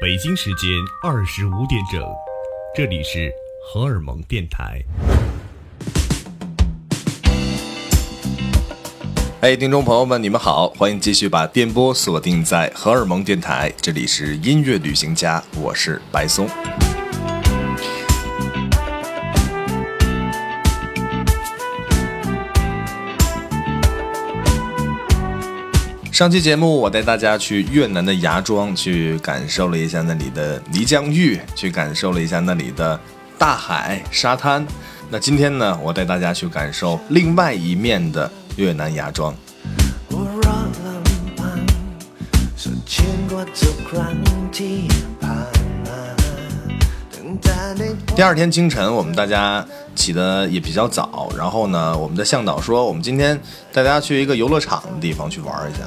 北京时间二十五点整，这里是荷尔蒙电台。嘿，听众朋友们，你们好，欢迎继续把电波锁定在荷尔蒙电台，这里是音乐旅行家，我是白松。上期节目，我带大家去越南的芽庄，去感受了一下那里的泥浆浴，去感受了一下那里的大海沙滩。那今天呢，我带大家去感受另外一面的越南芽庄。第二天清晨，我们大家起的也比较早，然后呢，我们的向导说，我们今天带大家去一个游乐场的地方去玩一下。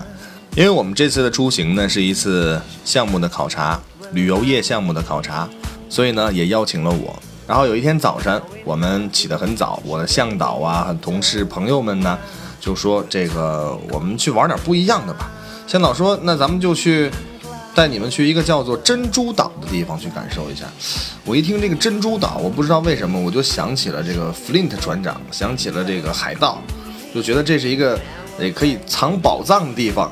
因为我们这次的出行呢是一次项目的考察，旅游业项目的考察，所以呢也邀请了我。然后有一天早晨，我们起得很早，我的向导啊、同事、朋友们呢就说：“这个我们去玩点不一样的吧。”向导说：“那咱们就去带你们去一个叫做珍珠岛的地方去感受一下。”我一听这个珍珠岛，我不知道为什么我就想起了这个 Flint 船长，想起了这个海盗，就觉得这是一个也可以藏宝藏的地方。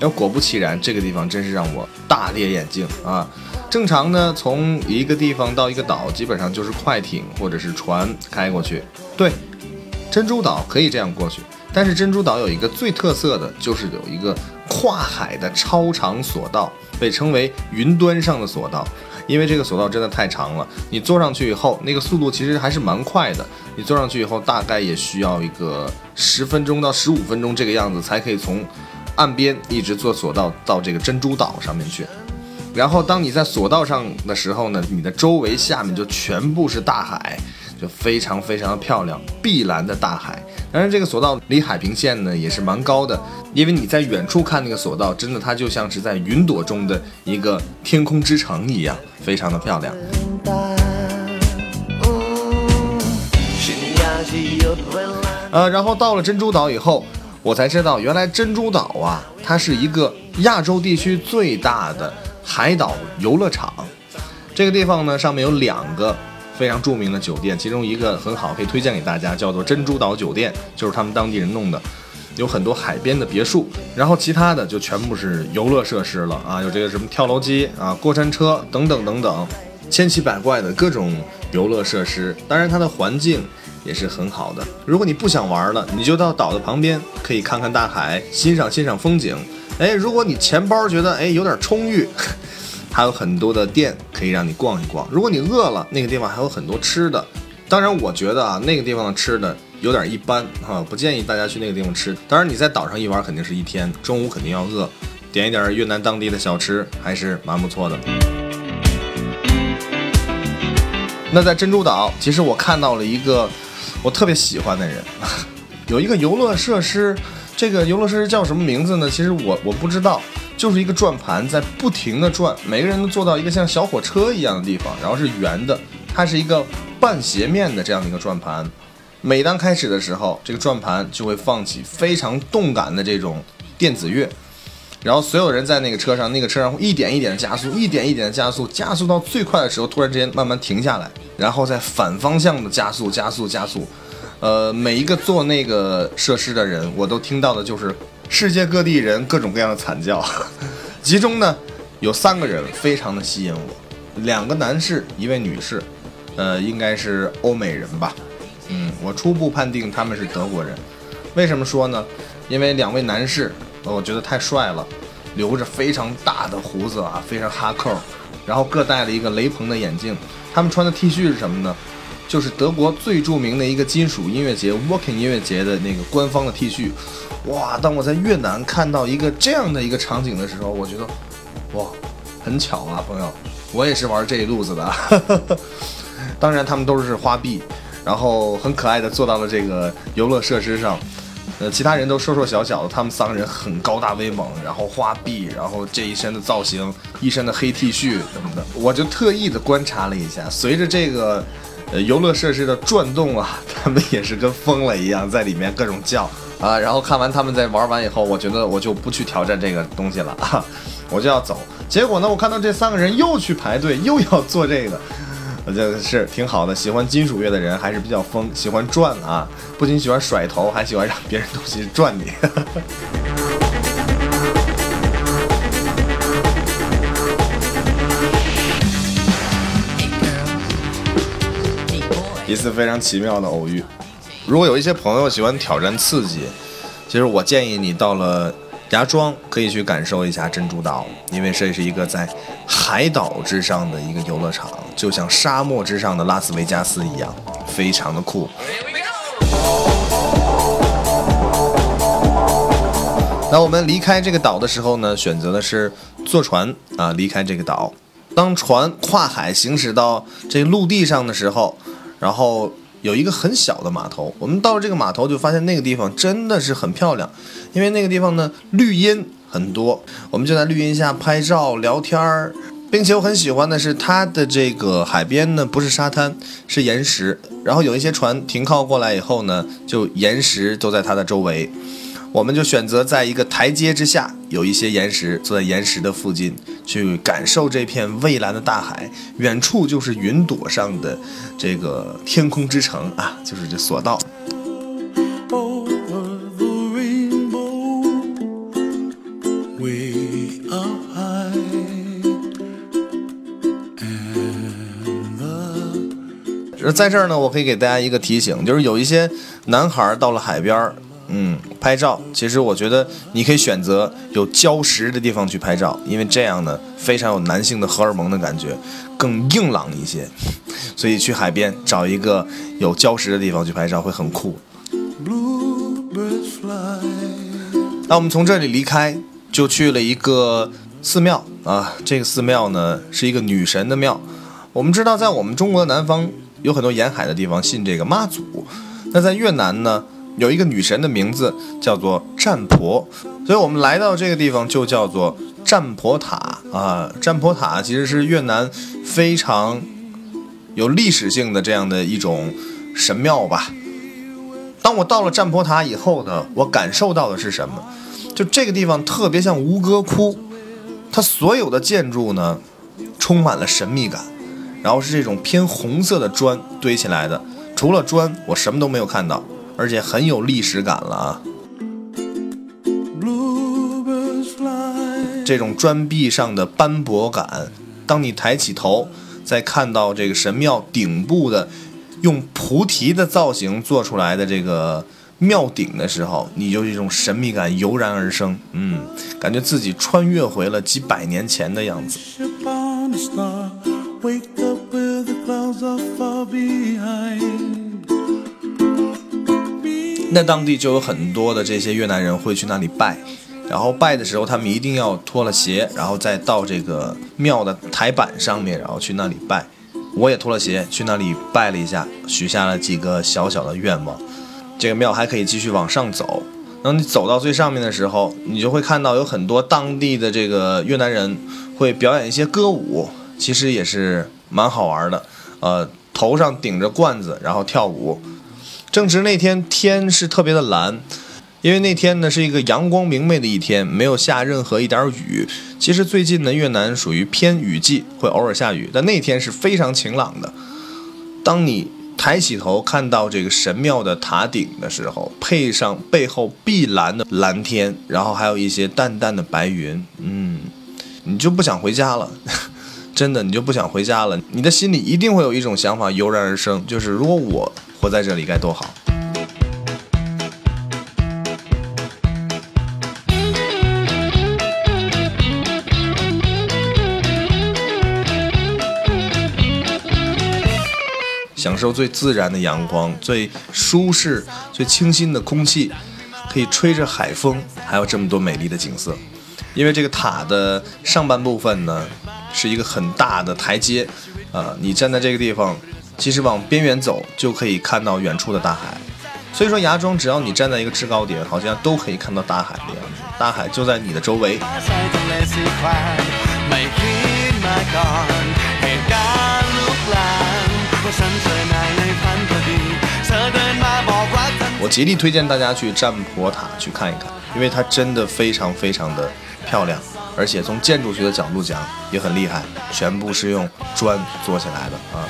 要果不其然，这个地方真是让我大跌眼镜啊！正常呢，从一个地方到一个岛，基本上就是快艇或者是船开过去。对，珍珠岛可以这样过去，但是珍珠岛有一个最特色的就是有一个跨海的超长索道，被称为云端上的索道，因为这个索道真的太长了。你坐上去以后，那个速度其实还是蛮快的。你坐上去以后，大概也需要一个十分钟到十五分钟这个样子，才可以从。岸边一直坐索道到这个珍珠岛上面去，然后当你在索道上的时候呢，你的周围下面就全部是大海，就非常非常的漂亮，碧蓝的大海。当然，这个索道离海平线呢也是蛮高的，因为你在远处看那个索道，真的它就像是在云朵中的一个天空之城一样，非常的漂亮。呃，然后到了珍珠岛以后。我才知道，原来珍珠岛啊，它是一个亚洲地区最大的海岛游乐场。这个地方呢，上面有两个非常著名的酒店，其中一个很好，可以推荐给大家，叫做珍珠岛酒店，就是他们当地人弄的，有很多海边的别墅。然后其他的就全部是游乐设施了啊，有这个什么跳楼机啊、过山车等等等等，千奇百怪的各种游乐设施。当然，它的环境。也是很好的。如果你不想玩了，你就到岛的旁边，可以看看大海，欣赏欣赏风景。哎，如果你钱包觉得哎有点充裕，还有很多的店可以让你逛一逛。如果你饿了，那个地方还有很多吃的。当然，我觉得啊，那个地方的吃的有点一般啊，不建议大家去那个地方吃。当然，你在岛上一玩肯定是一天，中午肯定要饿，点一点越南当地的小吃还是蛮不错的。那在珍珠岛，其实我看到了一个。我特别喜欢的人，有一个游乐设施，这个游乐设施叫什么名字呢？其实我我不知道，就是一个转盘在不停的转，每个人都坐到一个像小火车一样的地方，然后是圆的，它是一个半斜面的这样的一个转盘。每当开始的时候，这个转盘就会放起非常动感的这种电子乐，然后所有人在那个车上，那个车上会一点一点的加速，一点一点的加速，加速到最快的时候，突然之间慢慢停下来。然后再反方向的加速，加速，加速，呃，每一个做那个设施的人，我都听到的就是世界各地人各种各样的惨叫。其中呢，有三个人非常的吸引我，两个男士，一位女士，呃，应该是欧美人吧，嗯，我初步判定他们是德国人。为什么说呢？因为两位男士，我觉得太帅了，留着非常大的胡子啊，非常哈扣，然后各戴了一个雷朋的眼镜。他们穿的 T 恤是什么呢？就是德国最著名的一个金属音乐节 Walking 音乐节的那个官方的 T 恤。哇！当我在越南看到一个这样的一个场景的时候，我觉得，哇，很巧啊，朋友，我也是玩这一路子的。当然，他们都是花臂，然后很可爱的坐到了这个游乐设施上。呃，其他人都瘦瘦小小的，他们三个人很高大威猛，然后花臂，然后这一身的造型，一身的黑 T 恤什么的，我就特意的观察了一下。随着这个，呃，游乐设施的转动啊，他们也是跟疯了一样，在里面各种叫啊。然后看完他们在玩完以后，我觉得我就不去挑战这个东西了啊，我就要走。结果呢，我看到这三个人又去排队，又要做这个，我觉得是挺好的。喜欢金属乐的人还是比较疯，喜欢转啊，不仅喜欢甩头，还喜欢让别人东西转你。一次非常奇妙的偶遇。如果有一些朋友喜欢挑战刺激，其实我建议你到了芽庄可以去感受一下珍珠岛，因为这是一个在海岛之上的一个游乐场，就像沙漠之上的拉斯维加斯一样，非常的酷。那我们离开这个岛的时候呢，选择的是坐船啊离开这个岛。当船跨海行驶到这陆地上的时候。然后有一个很小的码头，我们到了这个码头就发现那个地方真的是很漂亮，因为那个地方呢绿荫很多，我们就在绿荫下拍照聊天儿，并且我很喜欢的是它的这个海边呢不是沙滩是岩石，然后有一些船停靠过来以后呢，就岩石都在它的周围。我们就选择在一个台阶之下，有一些岩石，坐在岩石的附近，去感受这片蔚蓝的大海。远处就是云朵上的这个天空之城啊，就是这索道。在这儿呢，我可以给大家一个提醒，就是有一些男孩到了海边儿。嗯，拍照，其实我觉得你可以选择有礁石的地方去拍照，因为这样呢非常有男性的荷尔蒙的感觉，更硬朗一些。所以去海边找一个有礁石的地方去拍照会很酷。那我们从这里离开，就去了一个寺庙啊，这个寺庙呢是一个女神的庙。我们知道，在我们中国的南方有很多沿海的地方信这个妈祖，那在越南呢？有一个女神的名字叫做占婆，所以我们来到这个地方就叫做占婆塔啊。占婆塔其实是越南非常有历史性的这样的一种神庙吧。当我到了占婆塔以后呢，我感受到的是什么？就这个地方特别像吴哥窟，它所有的建筑呢充满了神秘感，然后是这种偏红色的砖堆起来的，除了砖我什么都没有看到。而且很有历史感了啊！这种砖壁上的斑驳感，当你抬起头，再看到这个神庙顶部的用菩提的造型做出来的这个庙顶的时候，你就一种神秘感油然而生。嗯，感觉自己穿越回了几百年前的样子。那当地就有很多的这些越南人会去那里拜，然后拜的时候，他们一定要脱了鞋，然后再到这个庙的台板上面，然后去那里拜。我也脱了鞋去那里拜了一下，许下了几个小小的愿望。这个庙还可以继续往上走，当你走到最上面的时候，你就会看到有很多当地的这个越南人会表演一些歌舞，其实也是蛮好玩的。呃，头上顶着罐子，然后跳舞。正值那天天是特别的蓝，因为那天呢是一个阳光明媚的一天，没有下任何一点雨。其实最近呢越南属于偏雨季，会偶尔下雨，但那天是非常晴朗的。当你抬起头看到这个神庙的塔顶的时候，配上背后碧蓝的蓝天，然后还有一些淡淡的白云，嗯，你就不想回家了，真的，你就不想回家了。你的心里一定会有一种想法油然而生，就是如果我。活在这里该多好！享受最自然的阳光，最舒适、最清新的空气，可以吹着海风，还有这么多美丽的景色。因为这个塔的上半部分呢，是一个很大的台阶，呃，你站在这个地方。其实往边缘走就可以看到远处的大海，所以说芽庄只要你站在一个制高点，好像都可以看到大海的样子。大海就在你的周围。我极力推荐大家去占婆塔去看一看，因为它真的非常非常的漂亮。而且从建筑学的角度讲也很厉害，全部是用砖做起来的啊。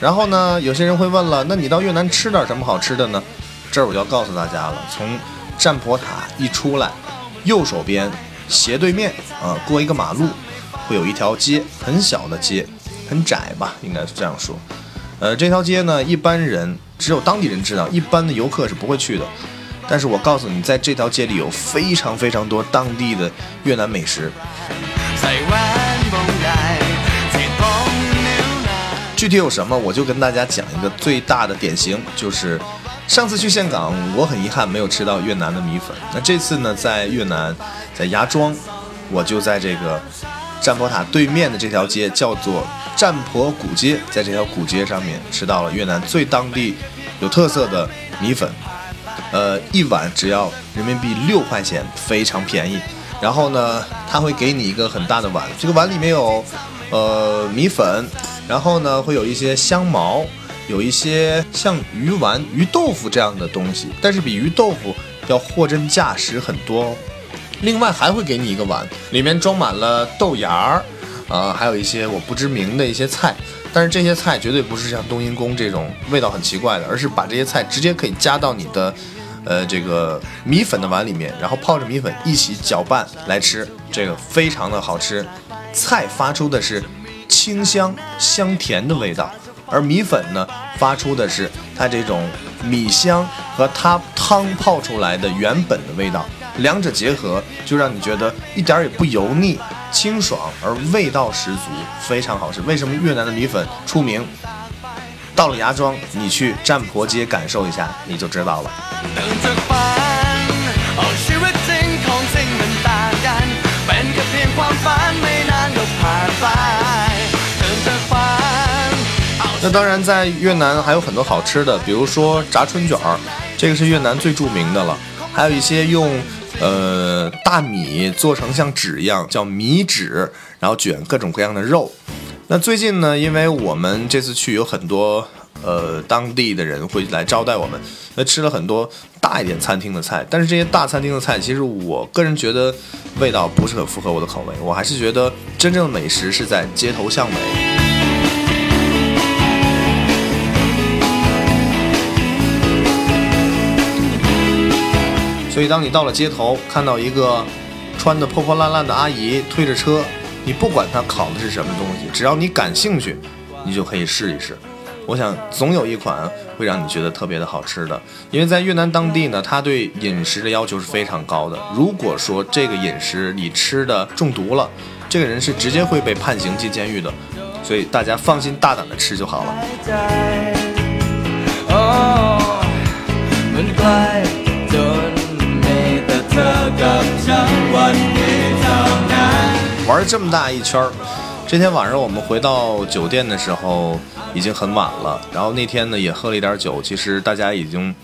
然后呢，有些人会问了，那你到越南吃点什么好吃的呢？这儿我就要告诉大家了，从占婆塔一出来，右手边斜对面啊，过一个马路，会有一条街，很小的街，很窄吧，应该是这样说。呃，这条街呢，一般人只有当地人知道，一般的游客是不会去的。但是我告诉你，在这条街里有非常非常多当地的越南美食。具体有什么，我就跟大家讲一个最大的典型，就是上次去岘港，我很遗憾没有吃到越南的米粉。那这次呢，在越南，在芽庄，我就在这个占婆塔对面的这条街，叫做占婆古街，在这条古街上面吃到了越南最当地有特色的米粉，呃，一碗只要人民币六块钱，非常便宜。然后呢，他会给你一个很大的碗，这个碗里面有呃米粉。然后呢，会有一些香茅，有一些像鱼丸、鱼豆腐这样的东西，但是比鱼豆腐要货真价实很多。另外还会给你一个碗，里面装满了豆芽儿，啊，还有一些我不知名的一些菜。但是这些菜绝对不是像冬阴功这种味道很奇怪的，而是把这些菜直接可以加到你的，呃，这个米粉的碗里面，然后泡着米粉一起搅拌来吃，这个非常的好吃。菜发出的是。清香香甜的味道，而米粉呢，发出的是它这种米香和它汤泡出来的原本的味道，两者结合就让你觉得一点也不油腻，清爽而味道十足，非常好吃。为什么越南的米粉出名？到了芽庄，你去占婆街感受一下，你就知道了。那当然，在越南还有很多好吃的，比如说炸春卷儿，这个是越南最著名的了。还有一些用呃大米做成像纸一样，叫米纸，然后卷各种各样的肉。那最近呢，因为我们这次去有很多呃当地的人会来招待我们，那吃了很多大一点餐厅的菜。但是这些大餐厅的菜，其实我个人觉得味道不是很符合我的口味。我还是觉得真正的美食是在街头巷尾。所以，当你到了街头，看到一个穿的破破烂烂的阿姨推着车，你不管它烤的是什么东西，只要你感兴趣，你就可以试一试。我想，总有一款会让你觉得特别的好吃的。因为在越南当地呢，他对饮食的要求是非常高的。如果说这个饮食你吃的中毒了，这个人是直接会被判刑进监狱的。所以大家放心大胆的吃就好了。玩这么大一圈儿，这天晚上我们回到酒店的时候已经很晚了。然后那天呢也喝了一点酒，其实大家已经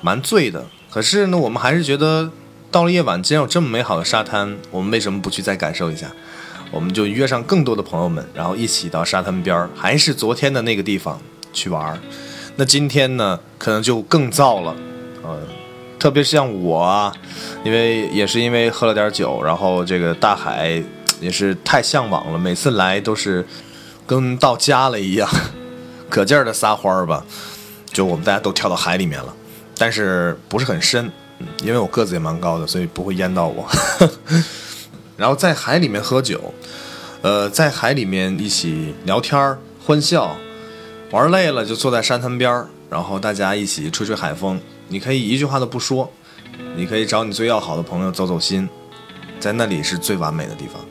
蛮醉的。可是呢，我们还是觉得到了夜晚，既然有这么美好的沙滩，我们为什么不去再感受一下？我们就约上更多的朋友们，然后一起到沙滩边儿，还是昨天的那个地方去玩。那今天呢，可能就更燥了，呃。特别是像我啊，因为也是因为喝了点酒，然后这个大海也是太向往了，每次来都是跟到家了一样，可劲儿的撒欢儿吧。就我们大家都跳到海里面了，但是不是很深，因为我个子也蛮高的，所以不会淹到我。然后在海里面喝酒，呃，在海里面一起聊天儿、欢笑，玩累了就坐在沙滩边儿，然后大家一起吹吹海风。你可以一句话都不说，你可以找你最要好的朋友走走心，在那里是最完美的地方。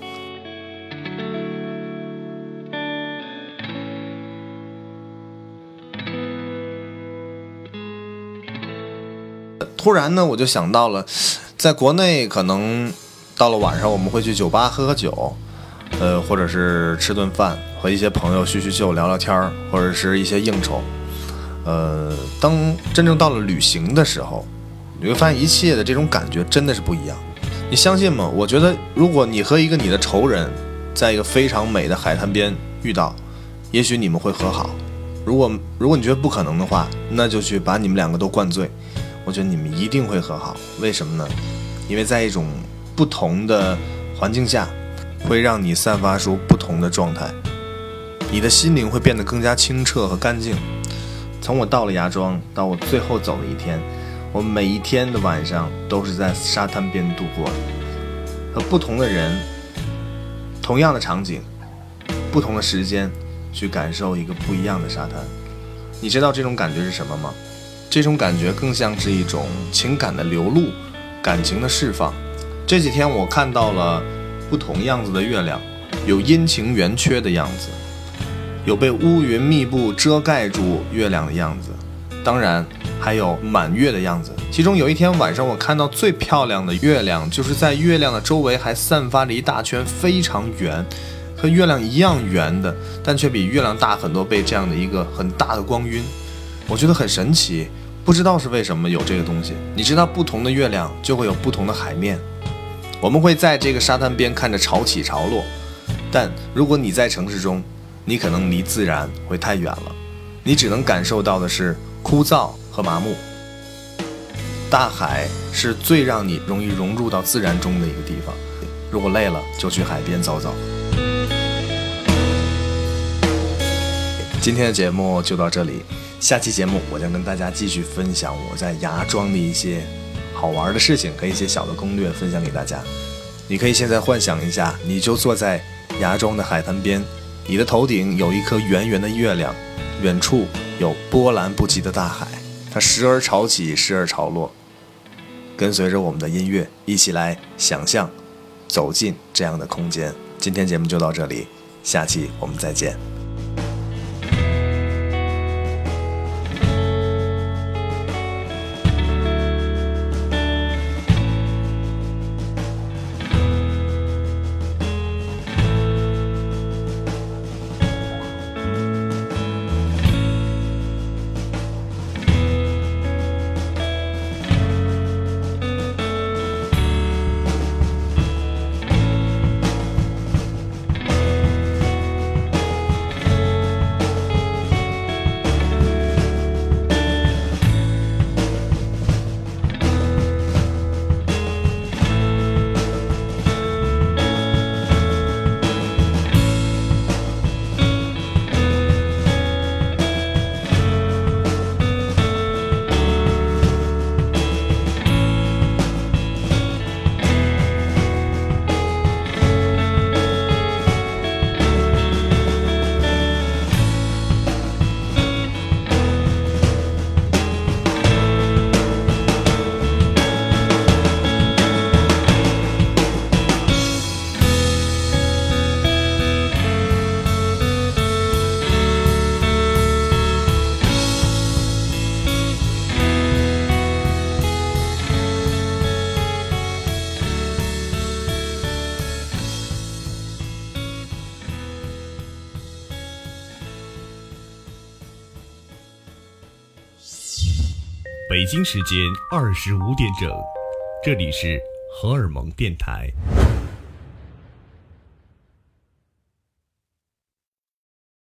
突然呢，我就想到了，在国内可能到了晚上我们会去酒吧喝喝酒，呃，或者是吃顿饭，和一些朋友叙叙旧、聊聊天儿，或者是一些应酬。呃，当真正到了旅行的时候，你会发现一切的这种感觉真的是不一样。你相信吗？我觉得，如果你和一个你的仇人，在一个非常美的海滩边遇到，也许你们会和好。如果如果你觉得不可能的话，那就去把你们两个都灌醉。我觉得你们一定会和好。为什么呢？因为在一种不同的环境下，会让你散发出不同的状态，你的心灵会变得更加清澈和干净。从我到了芽庄到我最后走的一天，我每一天的晚上都是在沙滩边度过的，和不同的人，同样的场景，不同的时间，去感受一个不一样的沙滩。你知道这种感觉是什么吗？这种感觉更像是一种情感的流露，感情的释放。这几天我看到了不同样子的月亮，有阴晴圆缺的样子，有被乌云密布遮盖住月亮的样子，当然还有满月的样子。其中有一天晚上，我看到最漂亮的月亮，就是在月亮的周围还散发着一大圈非常圆，和月亮一样圆的，但却比月亮大很多倍这样的一个很大的光晕，我觉得很神奇。不知道是为什么有这个东西。你知道，不同的月亮就会有不同的海面。我们会在这个沙滩边看着潮起潮落，但如果你在城市中，你可能离自然会太远了，你只能感受到的是枯燥和麻木。大海是最让你容易融入到自然中的一个地方。如果累了，就去海边走走。今天的节目就到这里。下期节目，我将跟大家继续分享我在芽庄的一些好玩的事情和一些小的攻略，分享给大家。你可以现在幻想一下，你就坐在芽庄的海滩边，你的头顶有一颗圆圆的月亮，远处有波澜不惊的大海，它时而潮起，时而潮落。跟随着我们的音乐，一起来想象，走进这样的空间。今天节目就到这里，下期我们再见。北京时间二十五点整，这里是荷尔蒙电台。